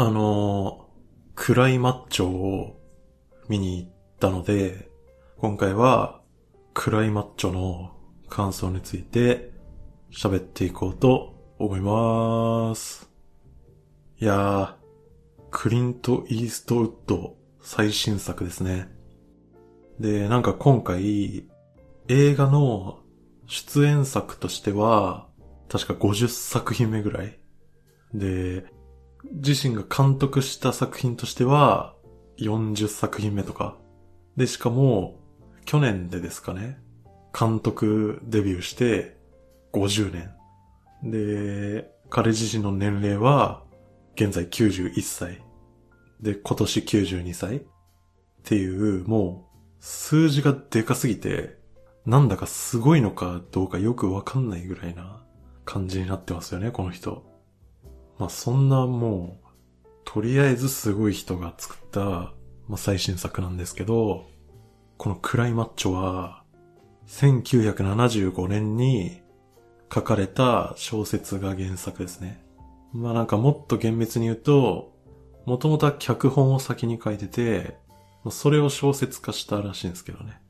あの、暗いマッチョを見に行ったので、今回は暗いマッチョの感想について喋っていこうと思います。いやー、クリント・イーストウッド最新作ですね。で、なんか今回映画の出演作としては確か50作品目ぐらい。で、自身が監督した作品としては40作品目とか。で、しかも去年でですかね。監督デビューして50年。で、彼自身の年齢は現在91歳。で、今年92歳っていう、もう数字がでかすぎて、なんだかすごいのかどうかよくわかんないぐらいな感じになってますよね、この人。まあそんなもう、とりあえずすごい人が作った、まあ最新作なんですけど、このクライマッチョは、1975年に書かれた小説が原作ですね。まあなんかもっと厳密に言うと、もともとは脚本を先に書いてて、それを小説化したらしいんですけどね。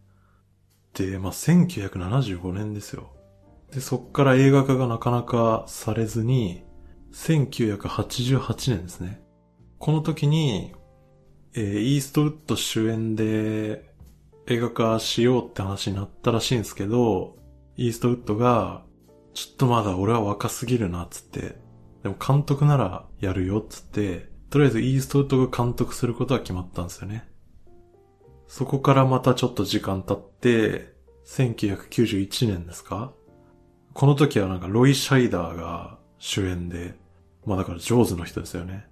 で、まあ1975年ですよ。で、そっから映画化がなかなかされずに、1988年ですね。この時に、えー、イーストウッド主演で映画化しようって話になったらしいんですけど、イーストウッドが、ちょっとまだ俺は若すぎるな、つって。でも監督ならやるよ、つって、とりあえずイーストウッドが監督することは決まったんですよね。そこからまたちょっと時間経って、1991年ですか？この時はなんかロイ・シャイダーが主演で、まあだから上手の人ですよね。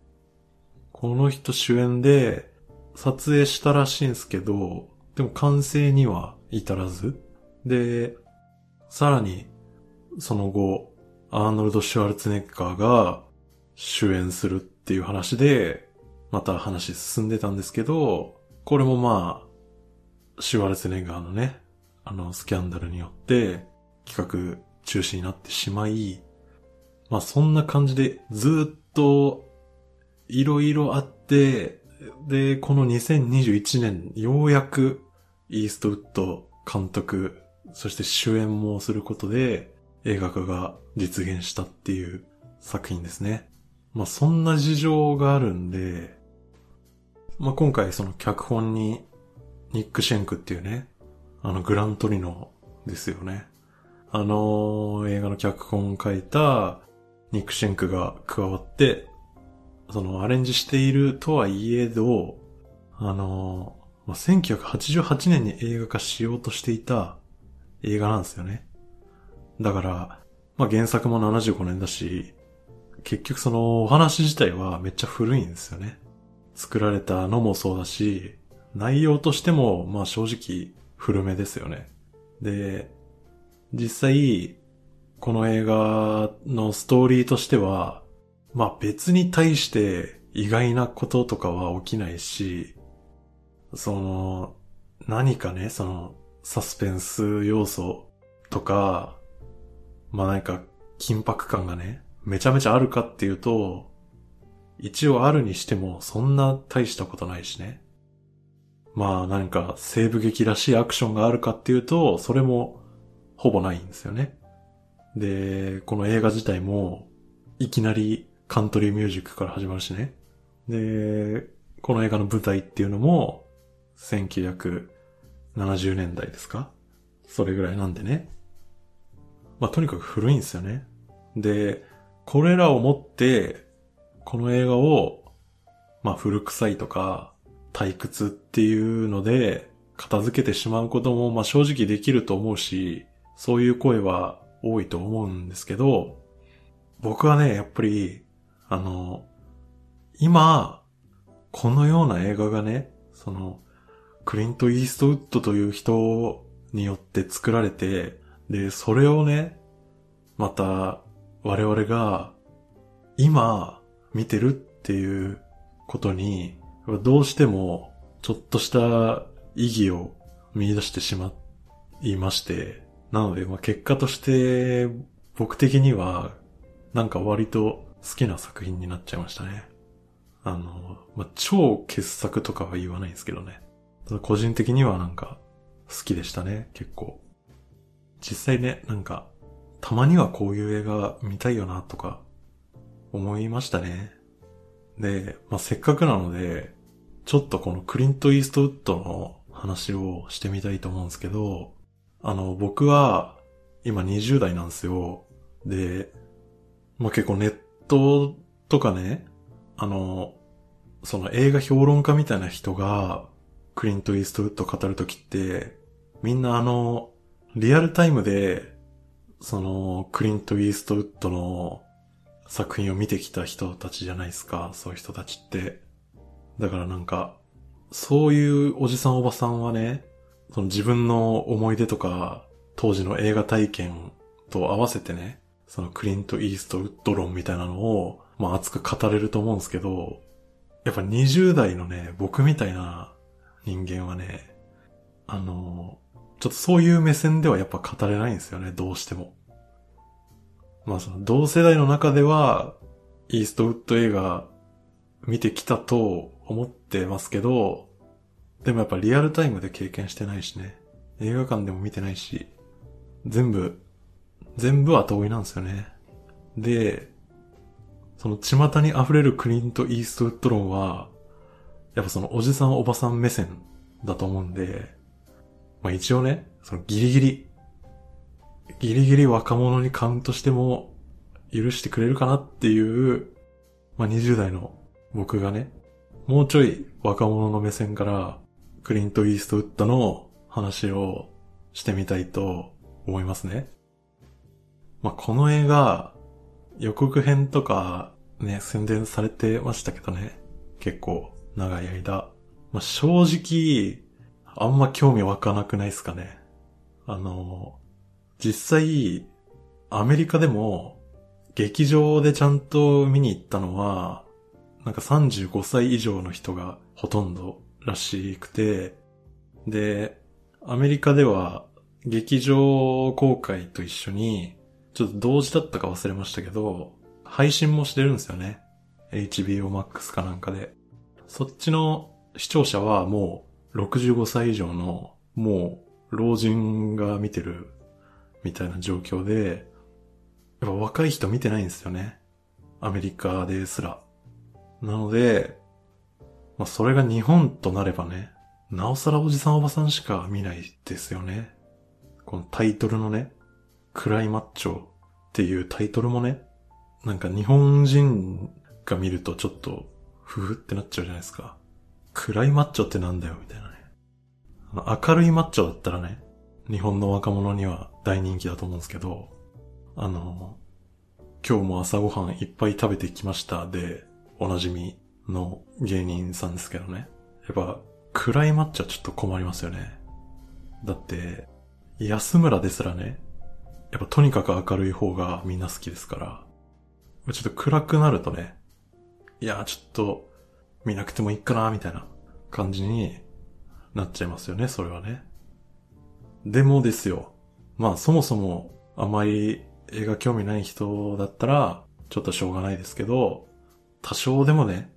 この人主演で撮影したらしいんですけど、でも完成には至らず。で、さらに、その後、アーノルド・シュワルツネッガーが主演するっていう話で、また話進んでたんですけど、これもまあ、シュワルツネッガーのね、あのスキャンダルによって企画中止になってしまい、まあそんな感じでずっといろいろあって、で、この2021年ようやくイーストウッド監督、そして主演もすることで映画化が実現したっていう作品ですね。まあそんな事情があるんで、まあ今回その脚本にニック・シェンクっていうね、あのグラントリノですよね。あの映画の脚本を書いたニック・シェンクが加わって、そのアレンジしているとはいえど、あのまあ、1988年に映画化しようとしていた映画なんですよね。だから、まあ、原作も75年だし、結局そのお話自体はめっちゃ古いんですよね。作られたのもそうだし、内容としてもまあ正直古めですよね。で、実際、この映画のストーリーとしては、まあ別に対して意外なこととかは起きないし、その、何かね、その、サスペンス要素とか、まあなんか、緊迫感がね、めちゃめちゃあるかっていうと、一応あるにしても、そんな大したことないしね。まあ何か西部劇らしいアクションがあるかっていうと、それもほぼないんですよね。で、この映画自体も、いきなりカントリーミュージックから始まるしね。で、この映画の舞台っていうのも、1970年代ですか？それぐらいなんでね。まあ、とにかく古いんですよね。で、これらをもって、この映画を、まあ、古臭いとか、退屈っていうので、片付けてしまうことも、まあ、正直できると思うし、そういう声は多いと思うんですけど、僕はね、やっぱり、あの、今、このような映画がね、その、クリント・イーストウッドという人によって作られて、で、それをね、また我々が今見てるっていうことに、どうしてもちょっとした意義を見出してしまいまして、なので、まあ、結果として僕的にはなんか割と好きな作品になっちゃいましたね。あの、まあ、超傑作とかは言わないんですけどね。個人的にはなんか好きでしたね、結構。実際ね、なんか、たまにはこういう映画見たいよなとか思いましたね。で、まあ、せっかくなので、ちょっとこのクリント・イーストウッドの話をしてみたいと思うんですけど、あの、僕は今20代なんですよ。で、まあ、結構ネットとかね、あの、その映画評論家みたいな人がクリント・イーストウッド語るときって、みんなあの、リアルタイムで、その、クリント・イーストウッドの作品を見てきた人たちじゃないですか、そういう人たちって。だからなんか、そういうおじさんおばさんはね、その自分の思い出とか、当時の映画体験と合わせてね、そのクリント・イーストウッド論みたいなのを、まあ熱く語れると思うんですけど、やっぱ20代のね、僕みたいな人間はね、あの、ちょっとそういう目線ではやっぱ語れないんですよね、どうしても。まあその同世代の中では、イーストウッド映画見てきたと思ってますけど、でもやっぱリアルタイムで経験してないしね。映画館でも見てないし、全部、全部後追いなんですよね。で、その巷に溢れるクリント・イーストウッド論は、やっぱそのおじさんおばさん目線だと思うんで、まあ一応ね、そのギリギリ、ギリギリ若者にカウントしても許してくれるかなっていう、まあ20代の僕がね、もうちょい若者の目線からクリント・イーストウッドの話をしてみたいと思いますね。まあ、この映画、予告編とかね、宣伝されてましたけどね。結構長い間。まあ、正直、あんま興味湧かなくないですかね。あの、実際、アメリカでも、劇場でちゃんと見に行ったのは、なんか35歳以上の人がほとんどらしくて、で、アメリカでは劇場公開と一緒に、ちょっと同時だったか忘れましたけど、配信もしてるんですよね。HBO Max かなんかで。そっちの視聴者はもう65歳以上のもう老人が見てるみたいな状況で、やっぱ若い人見てないんですよね。アメリカですら。なので、まあそれが日本となればね、なおさらおじさんおばさんしか見ないですよね。このタイトルのね、クライマッチョっていうタイトルもね、なんか日本人が見るとちょっと、ふふってなっちゃうじゃないですか。暗いマッチョってなんだよ、みたいなね。明るいマッチョだったらね、日本の若者には大人気だと思うんですけど、あの、今日も朝ごはんいっぱい食べてきましたで、おなじみの芸人さんですけどね。やっぱ、暗いマッチはちょっと困りますよね。だって、安村ですらね、やっぱとにかく明るい方がみんな好きですから、ちょっと暗くなるとね、いや、ちょっと見なくてもいいかな、みたいな感じになっちゃいますよね、それはね。でもですよ。まあそもそもあまり映画興味ない人だったら、ちょっとしょうがないですけど、多少でもね、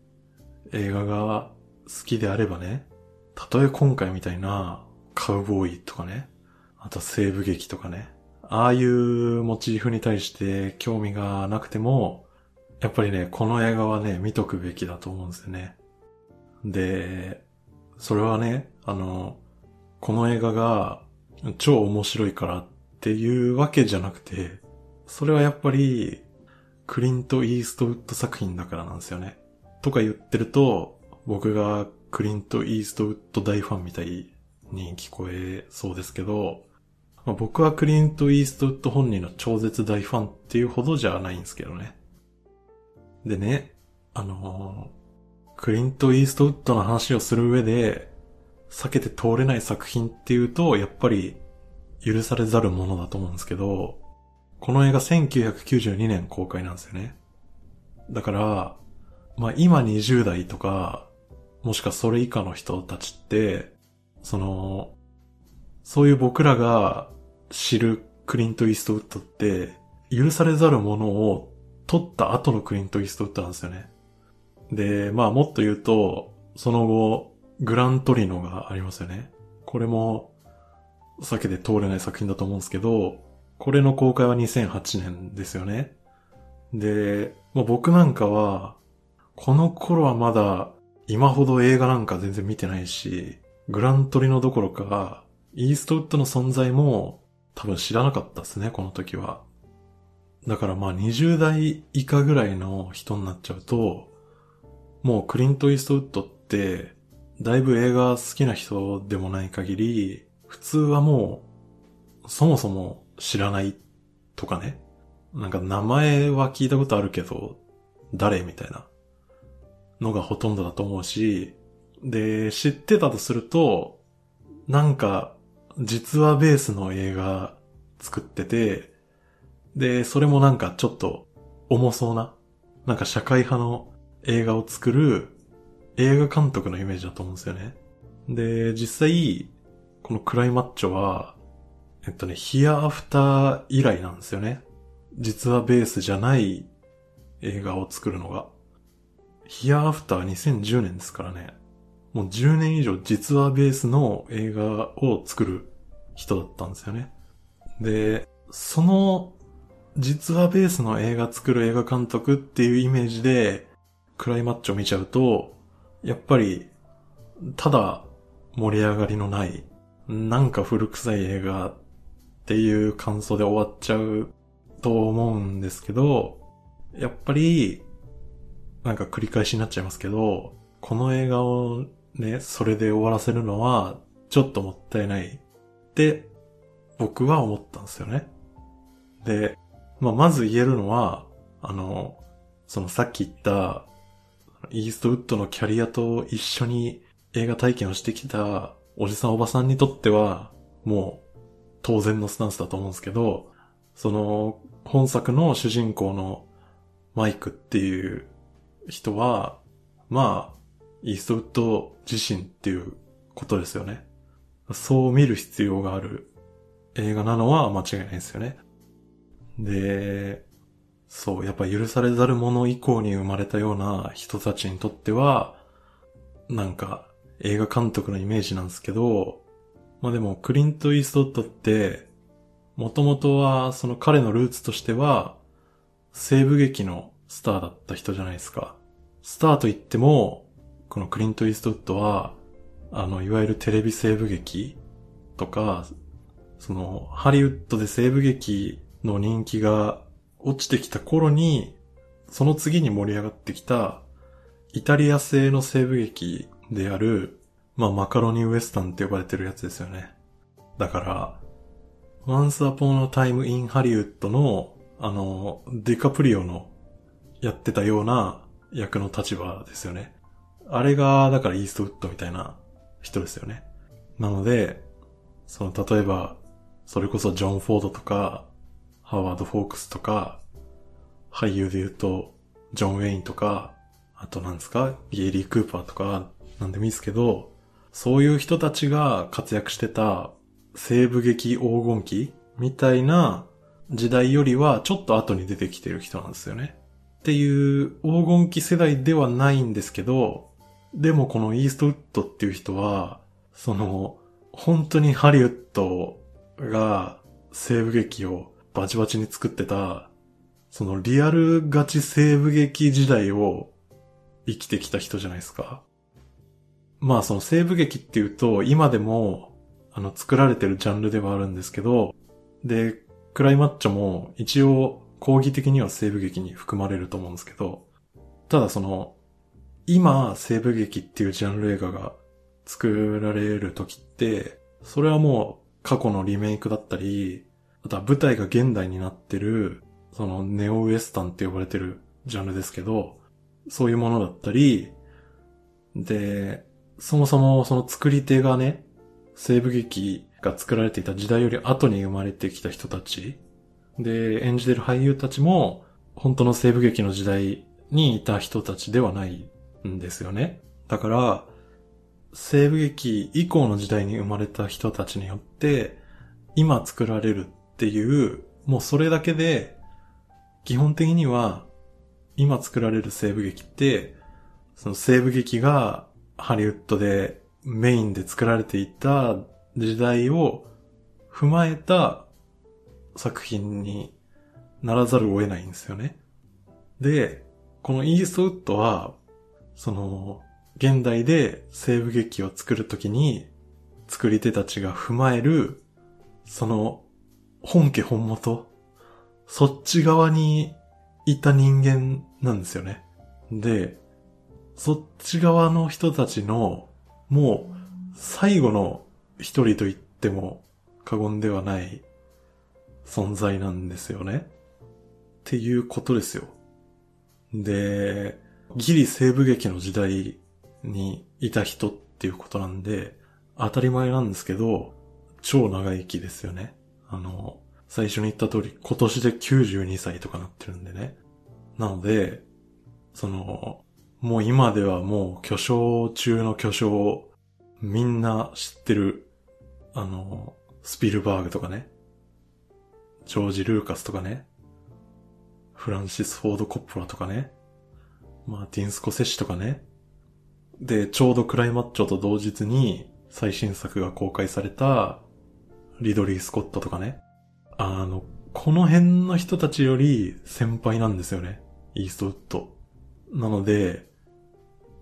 映画が好きであればね、たとえ今回みたいなカウボーイとかね、あと西部劇とかね、ああいうモチーフに対して興味がなくても、やっぱりね、この映画はね、見とくべきだと思うんですよね。で、それはね、あの、この映画が超面白いからっていうわけじゃなくて、それはやっぱり、クリント・イーストウッド作品だからなんですよね。とか言ってると、僕がクリント・イーストウッド大ファンみたいに聞こえそうですけど、まあ、僕はクリント・イーストウッド本人の超絶大ファンっていうほどじゃないんですけどね。でね、あのー、クリント・イーストウッドの話をする上で、避けて通れない作品っていうと、やっぱり許されざるものだと思うんですけど、この映画1992年公開なんですよね。だから、まあ今20代とか、もしかそれ以下の人たちって、その、そういう僕らが知るクリント・イーストウッドって、許されざるものを取った後のクリント・イーストウッドなんですよね。で、まあもっと言うと、その後、グラントリノがありますよね。これも、避けて通れない作品だと思うんですけど、これの公開は2008年ですよね。で、まあ、僕なんかは、この頃はまだ今ほど映画なんか全然見てないし、グラントリノどころか、イーストウッドの存在も多分知らなかったですね、この時は。だからまあ20代以下ぐらいの人になっちゃうと、もうクリント・イーストウッドって、だいぶ映画好きな人でもない限り、普通はもう、そもそも知らないとかね。なんか名前は聞いたことあるけど、誰みたいなのがほとんどだと思うし、で、知ってたとすると、なんか、実話ベースの映画作ってて、で、それもなんかちょっと重そうな、なんか社会派の映画を作る映画監督のイメージだと思うんですよね。で、実際、このクライマッチョは、えっとね、ヒアアフター以来なんですよね。実はベースじゃない映画を作るのが。ヒアアフター2010年ですからね。もう10年以上実話ベースの映画を作る人だったんですよね。で、その実話ベースの映画作る映画監督っていうイメージでクライマッチを見ちゃうと、やっぱり、ただ盛り上がりのない、なんか古臭い映画っていう感想で終わっちゃうと思うんですけど、やっぱり、なんか繰り返しになっちゃいますけど、この映画をね、それで終わらせるのは、ちょっともったいないって僕は思ったんですよね。で、まあ、まず言えるのは、あの、そのさっき言った、イーストウッドのキャリアと一緒に映画体験をしてきたおじさんおばさんにとっては、もう当然のスタンスだと思うんですけど、その本作の主人公のマイクっていう人は、まあ、イーストウッド自身っていうことですよね。そう見る必要がある映画なのは間違いないですよね。で、そう、やっぱ許されざる者以降に生まれたような人たちにとっては、なんか映画監督のイメージなんですけど、まあでもクリント・イーストウッドって、もともとはその彼のルーツとしては、西部劇のスターだった人じゃないですか。スターと言っても、このクリント・イーストウッドは、あの、いわゆるテレビ西部劇とか、その、ハリウッドで西部劇の人気が落ちてきた頃に、その次に盛り上がってきた、イタリア製の西部劇である、まあ、マカロニウエスタンって呼ばれてるやつですよね。だから、Once Upon a Time in Hollywood の、あの、ディカプリオのやってたような役の立場ですよね。あれが、だからイーストウッドみたいな人ですよね。なので、その、例えば、それこそジョン・フォードとか、ハワード・フォークスとか、俳優で言うと、ジョン・ウェインとか、あとなんですかゲイリー・クーパーとか、なんでもいいですけど、そういう人たちが活躍してた西部劇黄金期みたいな時代よりはちょっと後に出てきてる人なんですよね。っていう黄金期世代ではないんですけど、でもこのイーストウッドっていう人は、その、本当にハリウッドが西部劇をバチバチに作ってた、そのリアルガチ西部劇時代を生きてきた人じゃないですか。まあその西部劇っていうと今でもあの作られてるジャンルではあるんですけど、で、クライマッチョも一応講義的には西部劇に含まれると思うんですけど、ただその、今西部劇っていうジャンル映画が作られる時って、それはもう過去のリメイクだったり、あとは舞台が現代になってる、そのネオウエスタンって呼ばれてるジャンルですけど、そういうものだったり、で、そもそもその作り手がね、西部劇が作られていた時代より後に生まれてきた人たち、で、演じてる俳優たちも、本当の西部劇の時代にいた人たちではないんですよね。だから、西部劇以降の時代に生まれた人たちによって、今作られるっていう、もうそれだけで、基本的には、今作られる西部劇って、その西部劇がハリウッドでメインで作られていた時代を踏まえた作品にならざるを得ないんですよね。で、このイーストウッドは、その、現代で西部劇を作るときに、作り手たちが踏まえる、その、本家本元、そっち側にいた人間なんですよね。で、そっち側の人たちの、もう、最後の一人と言っても過言ではない存在なんですよね。っていうことですよ。で、ギリ西部劇の時代にいた人っていうことなんで、当たり前なんですけど、超長生きですよね。あの、最初に言った通り、今年で92歳とかなってるんでね。なので、その、もう今ではもう巨匠中の巨匠、みんな知ってる、あの、スピルバーグとかね、ジョージ・ルーカスとかね、フランシス・フォード・コッポラとかね、マーティン・スコセッシとかね。で、ちょうどクライマッチョと同日に最新作が公開されたリドリー・スコットとかね。あの、この辺の人たちより先輩なんですよね。イーストウッド。なので、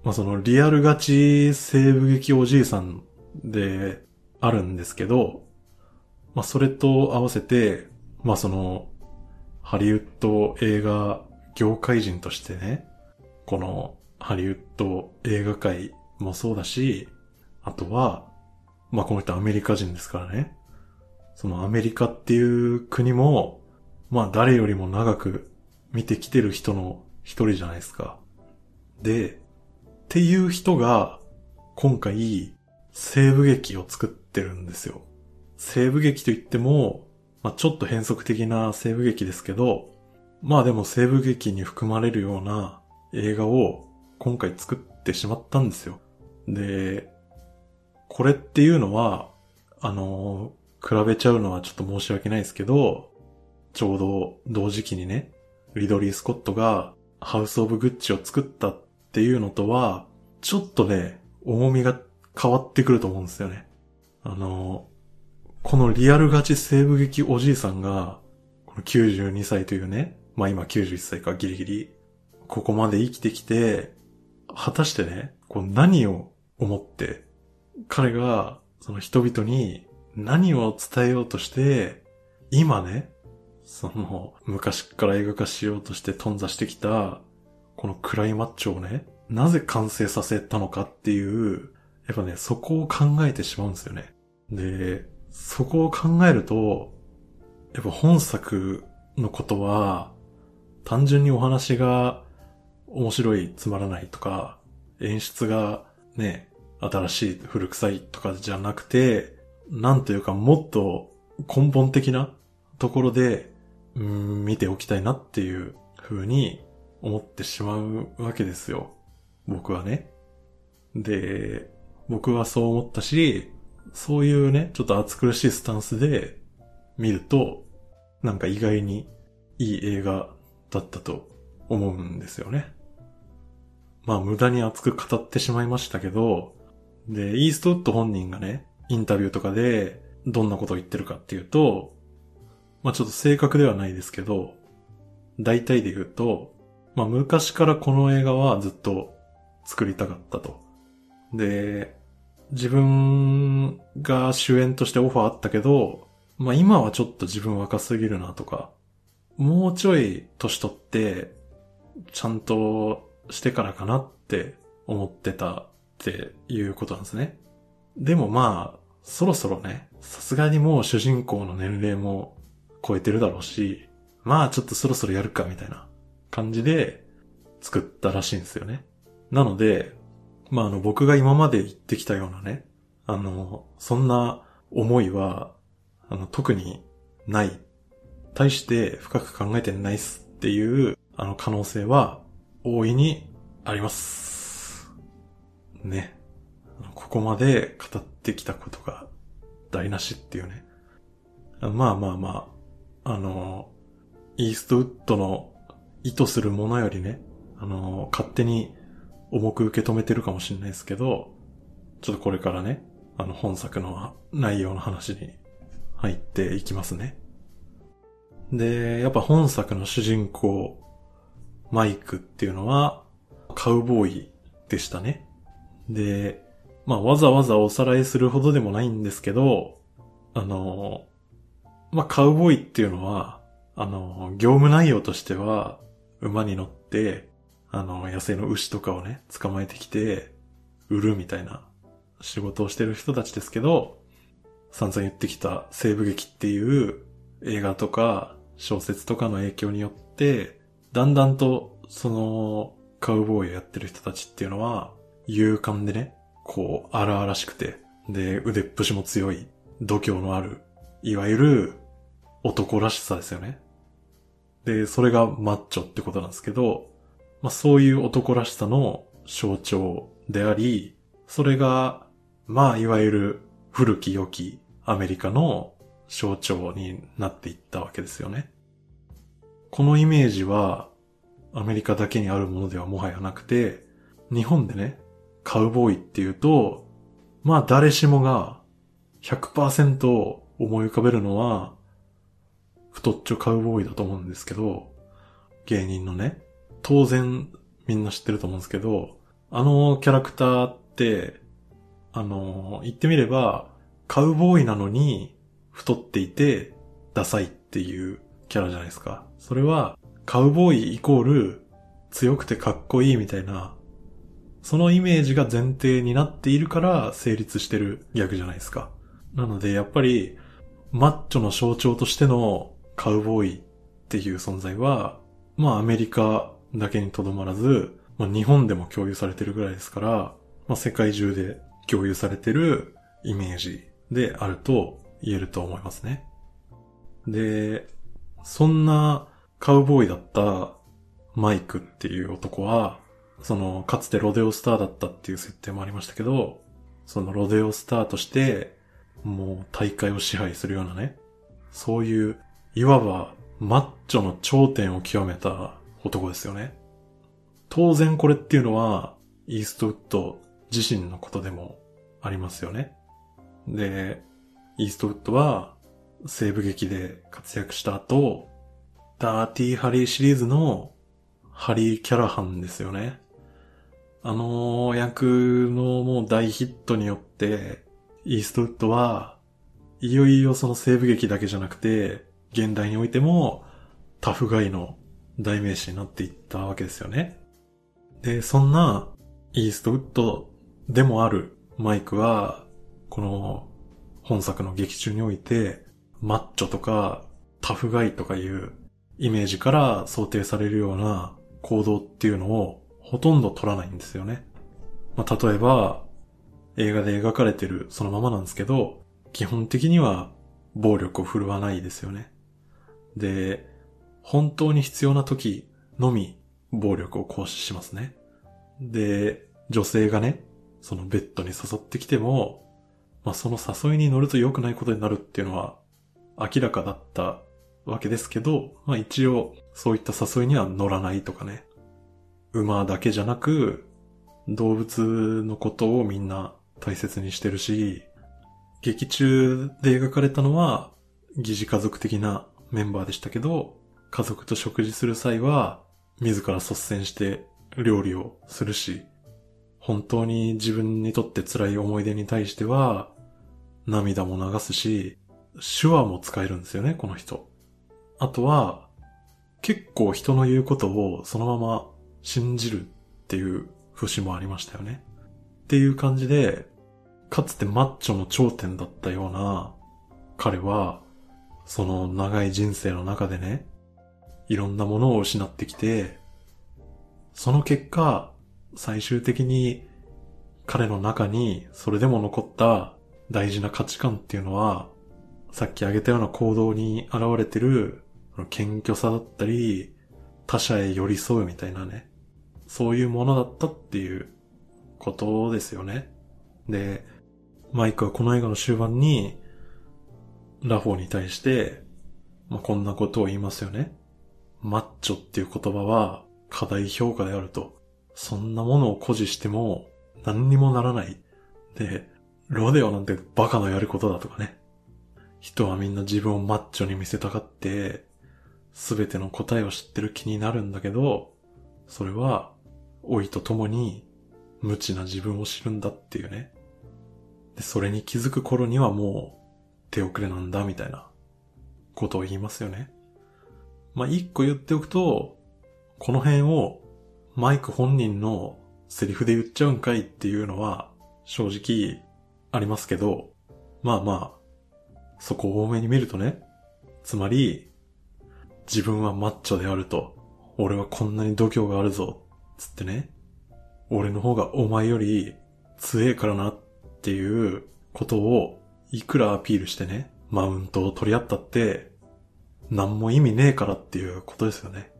まあ、そのリアルガチ西部劇おじいさんであるんですけど、まあ、それと合わせて、まあ、その、ハリウッド映画業界人としてね、このハリウッド映画界もそうだし、あとは、まあ、この人アメリカ人ですからね。そのアメリカっていう国も、まあ誰よりも長く見てきてる人の一人じゃないですか。で、っていう人が今回西部劇を作ってるんですよ。西部劇といっても、まあちょっと変則的な西部劇ですけど、まあでも西部劇に含まれるような映画を今回作ってしまったんですよ。で、これっていうのは、あの、比べちゃうのはちょっと申し訳ないですけど、ちょうど同時期にね、リドリー・スコットがハウス・オブ・グッチを作ったっていうのとは、ちょっとね、重みが変わってくると思うんですよね。あの、このリアルガチ西部劇おじいさんが、この92歳というね、まあ今91歳かギリギリ、ここまで生きてきて、果たしてね、こう何を思って、彼がその人々に何を伝えようとして、今ね、その、昔から映画化しようとして頓挫してきた、このクライマッチョをね、なぜ完成させたのかっていう、やっぱね、そこを考えてしまうんですよね。で、そこを考えると、やっぱ本作のことは、単純にお話が面白い、つまらないとか、演出がね、新しい、古臭いとかじゃなくて、なんというかもっと根本的なところで、見ておきたいなっていう風に思ってしまうわけですよ。僕はね。で、僕はそう思ったし、そういうね、ちょっと暑苦しいスタンスで見ると、なんか意外にいい映画だったと思うんですよね。まあ無駄に熱く語ってしまいましたけど、で、イーストウッド本人がね、インタビューとかでどんなことを言ってるかっていうと、まあちょっと正確ではないですけど、大体で言うと、まあ昔からこの映画はずっと作りたかったと。で、自分が主演としてオファーあったけど、まあ今はちょっと自分若すぎるなとか、もうちょい年取って、ちゃんとしてからかなって思ってたっていうことなんですね。でもまあ、そろそろね、さすがにもう主人公の年齢も超えてるだろうし、まあちょっとそろそろやるかみたいな感じで作ったらしいんですよね。なので、まああの僕が今まで言ってきたようなね、あの、そんな思いは、あの特にない。対して深く考えてないっすっていう、あの可能性は大いにあります。ね。ここまで語ってきたことが台無しっていうね。まあまあまあ、あの、イーストウッドの意図するものよりね、あの、勝手に重く受け止めてるかもしれないですけど、ちょっとこれからね、あの本作の内容の話に入っていきますね。で、やっぱ本作の主人公、マイクっていうのは、カウボーイでしたね。で、まあわざわざおさらいするほどでもないんですけど、あの、まあカウボーイっていうのは、あの、業務内容としては、馬に乗って、あの、野生の牛とかをね、捕まえてきて、売るみたいな仕事をしてる人たちですけど、散々言ってきた西部劇っていう映画とか小説とかの影響によって、だんだんとそのカウボーイをやってる人たちっていうのは勇敢でね、こう荒々しくて、で腕っぷしも強い度胸のある、いわゆる男らしさですよね。で、それがマッチョってことなんですけど、まあそういう男らしさの象徴であり、それが、まあいわゆる古き良きアメリカの象徴になっていったわけですよね。このイメージはアメリカだけにあるものではもはやなくて、日本でね、カウボーイっていうと、まあ誰しもが100%思い浮かべるのは、太っちょカウボーイだと思うんですけど、芸人のね、当然みんな知ってると思うんですけど、あのキャラクターって、あの、言ってみれば、カウボーイなのに太っていてダサいっていうキャラじゃないですか。それはカウボーイイコール強くてかっこいいみたいな、そのイメージが前提になっているから成立してるギャグじゃないですか。なのでやっぱりマッチョの象徴としてのカウボーイっていう存在は、まあアメリカだけにとどまらず、まあ日本でも共有されてるぐらいですから、まあ世界中で共有されてるイメージであると言えると思いますね。で、そんなカウボーイだったマイクっていう男は、その、かつてロデオスターだったっていう設定もありましたけど、そのロデオスターとして、もう大会を支配するようなね、そういう、いわばマッチョの頂点を極めた男ですよね。当然これっていうのは、イーストウッド自身のことでもありますよね。で、イーストウッドは西部劇で活躍した後、ダーティーハリーシリーズのハリー・キャラハンですよね。あの役のもう大ヒットによって、イーストウッドはいよいよその西部劇だけじゃなくて、現代においてもタフガイの代名詞になっていったわけですよね。で、そんなイーストウッドでもあるマイクは、この本作の劇中において、マッチョとかタフガイとかいうイメージから想定されるような行動っていうのをほとんど取らないんですよね。まあ、例えば、映画で描かれてるそのままなんですけど、基本的には暴力を振るわないですよね。で、本当に必要な時のみ暴力を行使しますね。で、女性がね、そのベッドに誘ってきても、まあ、その誘いに乗ると良くないことになるっていうのは明らかだったわけですけど、まあ一応そういった誘いには乗らないとかね。馬だけじゃなく、動物のことをみんな大切にしてるし、劇中で描かれたのは疑似家族的なメンバーでしたけど、家族と食事する際は自ら率先して料理をするし、本当に自分にとって辛い思い出に対しては涙も流すし、手話も使えるんですよね、この人。あとは、結構人の言うことをそのまま信じるっていう節もありましたよね。っていう感じで、かつてマッチョの頂点だったような彼は、その長い人生の中でね、いろんなものを失ってきて、その結果、最終的に彼の中にそれでも残った大事な価値観っていうのは、さっき挙げたような行動に現れてる、謙虚さだったり、他者へ寄り添うみたいなね、そういうものだったっていうことですよね。で、マイクはこの映画の終盤に、ラフォーに対して、まあ、こんなことを言いますよね。マッチョっていう言葉は過大評価であると。そんなものを誇示しても何にもならない。で、ロデオなんてバカのやることだとかね。人はみんな自分をマッチョに見せたがって、すべての答えを知ってる気になるんだけど、それは、老いと共に無知な自分を知るんだっていうね。で、それに気づく頃にはもう手遅れなんだみたいなことを言いますよね。まあ、一個言っておくと、この辺をマイク本人のセリフで言っちゃうんかいっていうのは正直ありますけど、まあまあ、そこを多めに見るとね、つまり、自分はマッチョであると、俺はこんなに度胸があるぞ、つってね、俺の方がお前より強えからなっていうことをいくらアピールしてね、マウントを取り合ったって、何も意味ねえからっていうことですよね。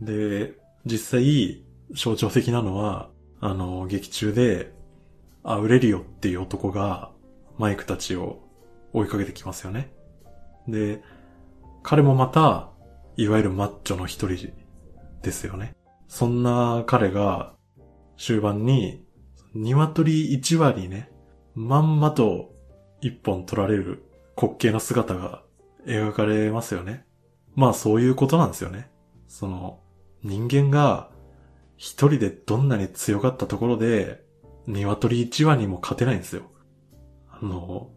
で、実際、象徴的なのは、あの、劇中で、アウレリオっていう男が、マイクたちを追いかけてきますよね。で、彼もまた、いわゆるマッチョの一人ですよね。そんな彼が、終盤に、鶏一羽にね、まんまと一本取られる滑稽な姿が描かれますよね。まあそういうことなんですよね。その、人間が一人でどんなに強かったところで、鶏一羽にも勝てないんですよ。あの、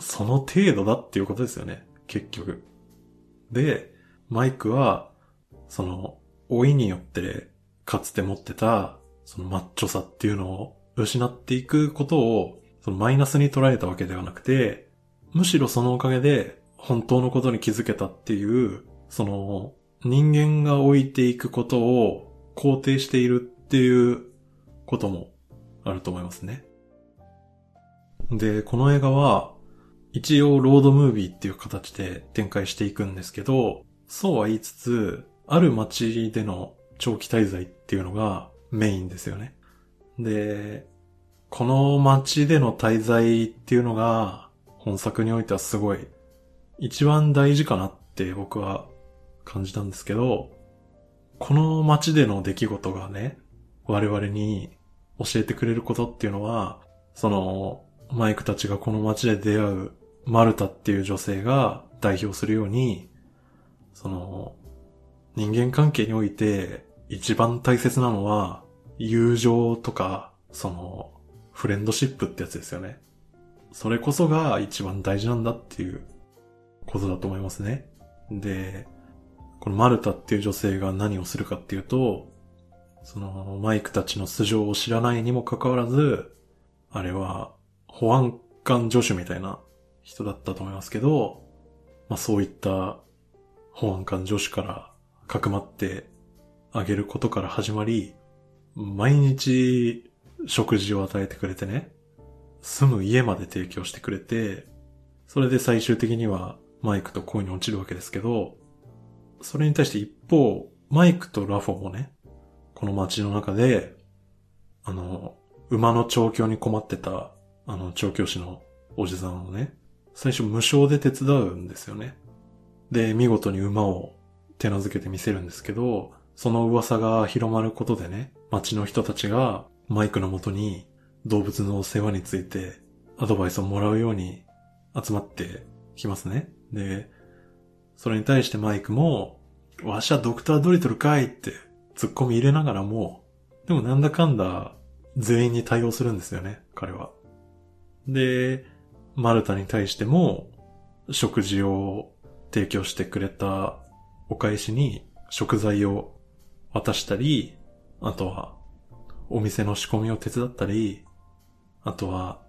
その程度だっていうことですよね。結局。で、マイクは、その、老いによって、かつて持ってた、そのマッチョさっていうのを失っていくことを、そのマイナスに捉えたわけではなくて、むしろそのおかげで本当のことに気づけたっていう、その人間が置いていくことを肯定しているっていうこともあると思いますね。で、この映画は一応ロードムービーっていう形で展開していくんですけど、そうは言いつつ、ある街での長期滞在っていうのがメインですよね。で、この街での滞在っていうのが本作においてはすごい一番大事かなって僕は感じたんですけど、この街での出来事がね、我々に教えてくれることっていうのは、その、マイクたちがこの街で出会うマルタっていう女性が代表するように、その、人間関係において一番大切なのは、友情とか、その、フレンドシップってやつですよね。それこそが一番大事なんだっていうことだと思いますね。で、このマルタっていう女性が何をするかっていうと、そのマイクたちの素性を知らないにもかかわらず、あれは保安官助手みたいな人だったと思いますけど、まあそういった保安官助手からかくまってあげることから始まり、毎日食事を与えてくれてね、住む家まで提供してくれて、それで最終的にはマイクと恋に落ちるわけですけど、それに対して一方、マイクとラフォもね、この街の中で、あの、馬の調教に困ってた、あの、調教師のおじさんをね、最初無償で手伝うんですよね。で、見事に馬を手なずけて見せるんですけど、その噂が広まることでね、街の人たちがマイクのもとに動物の世話についてアドバイスをもらうように集まってきますね。で、それに対してマイクも、わしはドクタードリトルかいって突っ込み入れながらも、でもなんだかんだ全員に対応するんですよね、彼は。で、マルタに対しても食事を提供してくれたお返しに食材を渡したり、あとはお店の仕込みを手伝ったり、あとは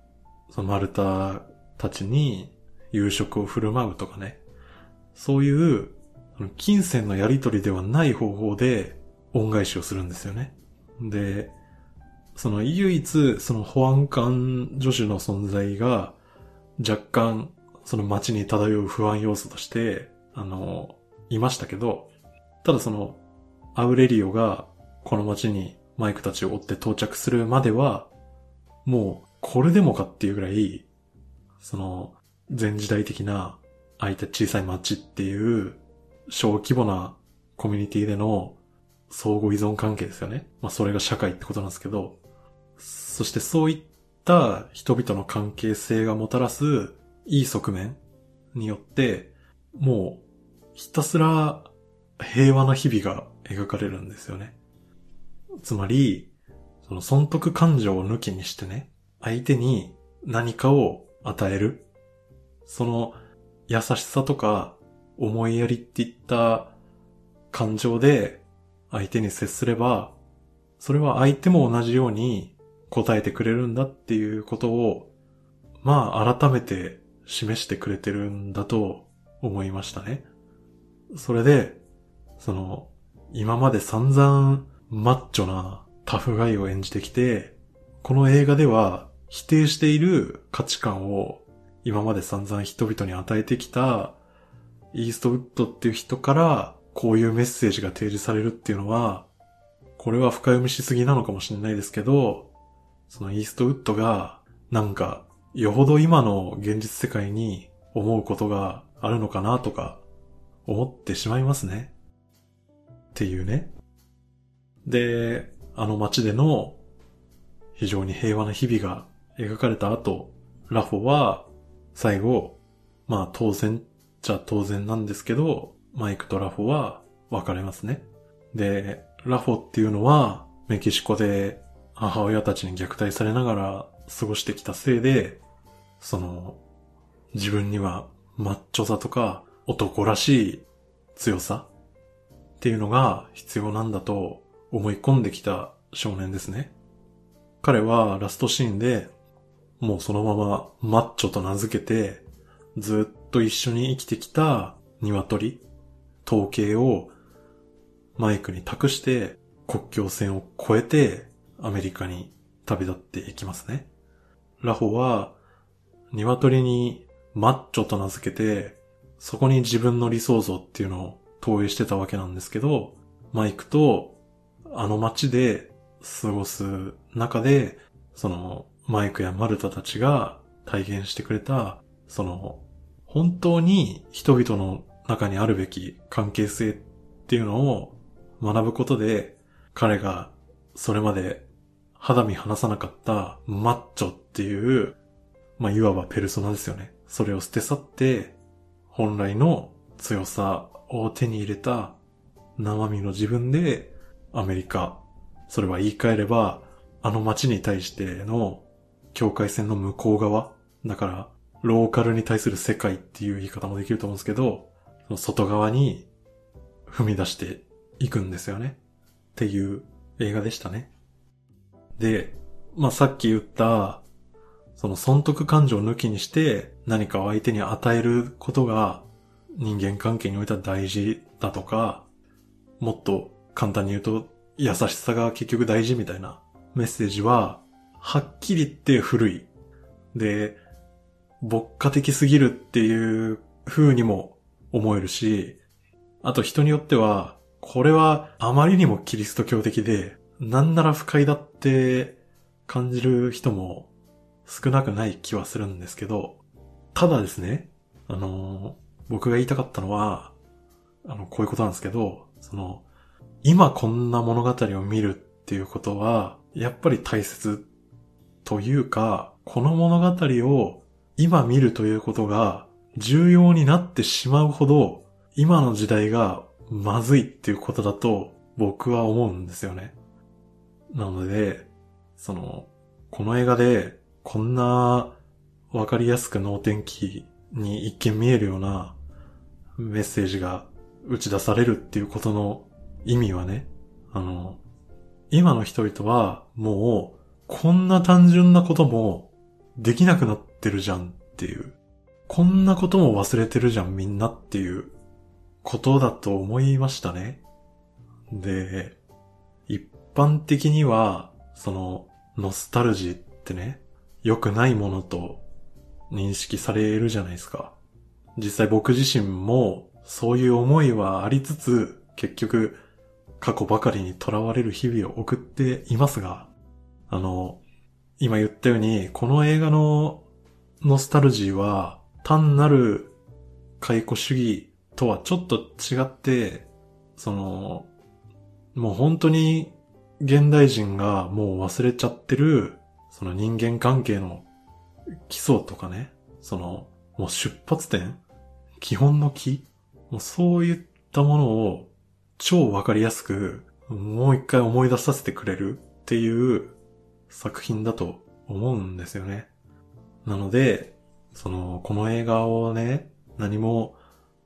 そのマルタたちに夕食を振る舞うとかね。そういう、金銭のやり取りではない方法で恩返しをするんですよね。で、その唯一、その保安官助手の存在が若干、その街に漂う不安要素として、あの、いましたけど、ただその、アウレリオがこの街にマイクたちを追って到着するまでは、もうこれでもかっていうぐらい、その、全時代的な、ああいった小さい街っていう、小規模なコミュニティでの相互依存関係ですよね。まあそれが社会ってことなんですけど、そしてそういった人々の関係性がもたらすいい側面によって、もうひたすら平和な日々が描かれるんですよね。つまり、その損得感情を抜きにしてね、相手に何かを与える。その優しさとか思いやりっていった感情で相手に接すれば、それは相手も同じように答えてくれるんだっていうことを、まあ改めて示してくれてるんだと思いましたね。それで、その、今まで散々マッチョなタフガイを演じてきて、この映画では否定している価値観を今まで散々人々に与えてきたイーストウッドっていう人からこういうメッセージが提示されるっていうのは、これは深読みしすぎなのかもしれないですけど、そのイーストウッドがなんかよほど今の現実世界に思うことがあるのかなとか思ってしまいますね。っていうね。で、あの街での非常に平和な日々が描かれた後、ラフォは最後、まあ当然じゃ当然なんですけど、マイクとラフォは別れますね。で、ラフォっていうのはメキシコで母親たちに虐待されながら過ごしてきたせいで、その、自分にはマッチョさとか男らしい強さっていうのが必要なんだと思い込んできた少年ですね。彼はラストシーンでもうそのままマッチョと名付けてずっと一緒に生きてきた鶏、統計をマイクに託して国境線を越えてアメリカに旅立っていきますね。ラホは鶏にマッチョと名付けてそこに自分の理想像っていうのを投影してたわけなんですけど、マイクとあの街で過ごす中で、そのマイクやマルタたちが体現してくれた、その本当に人々の中にあるべき関係性っていうのを学ぶことで、彼がそれまで肌身離さなかったマッチョっていう、まあ、いわばペルソナですよね。それを捨て去って、本来の強さを手に入れた生身の自分でアメリカ、それは言い換えれば、あの街に対しての境界線の向こう側、だから、ローカルに対する世界っていう言い方もできると思うんですけど、その外側に踏み出していくんですよね。っていう映画でしたね。で、まあ、さっき言った、その損得感情を抜きにして何かを相手に与えることが人間関係においては大事だとか、もっと簡単に言うと優しさが結局大事みたいなメッセージは、はっきり言って古い。で、牧歌的すぎるっていう風にも思えるし、あと人によっては、これはあまりにもキリスト教的で、なんなら不快だって感じる人も少なくない気はするんですけど、ただですね、あの、僕が言いたかったのは、あの、こういうことなんですけど、その、今こんな物語を見るっていうことは、やっぱり大切というか、この物語を今見るということが重要になってしまうほど、今の時代がまずいっていうことだと僕は思うんですよね。なので、その、この映画でこんなわかりやすく脳天気に一見見えるようなメッセージが打ち出されるっていうことの意味はね、あの、今の人々はもうこんな単純なこともできなくなってるじゃんっていう、こんなことも忘れてるじゃんみんなっていうことだと思いましたね。で、一般的には、その、ノスタルジーってね、良くないものと認識されるじゃないですか。実際僕自身もそういう思いはありつつ、結局過去ばかりに囚われる日々を送っていますが、あの、今言ったように、この映画のノスタルジーは単なる解雇主義とはちょっと違って、その、もう本当に現代人がもう忘れちゃってる、その人間関係の基礎とかね、その、もう出発点基本の木もうそういったものを超わかりやすく、もう一回思い出させてくれるっていう作品だと思うんですよね。なので、その、この映画をね、何も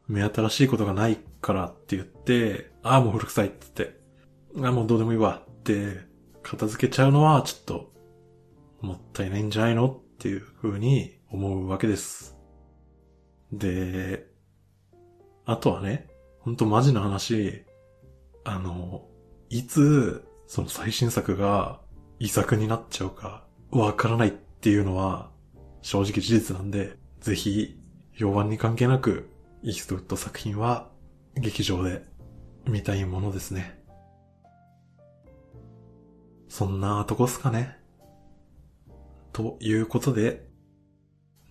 目新しいことがないからって言って、ああ、もう古臭いって言って、ああ、もうどうでもいいわって片付けちゃうのはちょっともったいないんじゃないのっていう風に思うわけです。で、あとはね、ほんとマジな話、あの、いつ、その最新作が遺作になっちゃうか、わからないっていうのは、正直事実なんで、ぜひ、評判に関係なく、イーストウッド作品は、劇場で見たいものですね。そんなとこっすかね。ということで、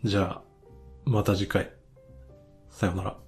じゃあ、また次回。さよなら。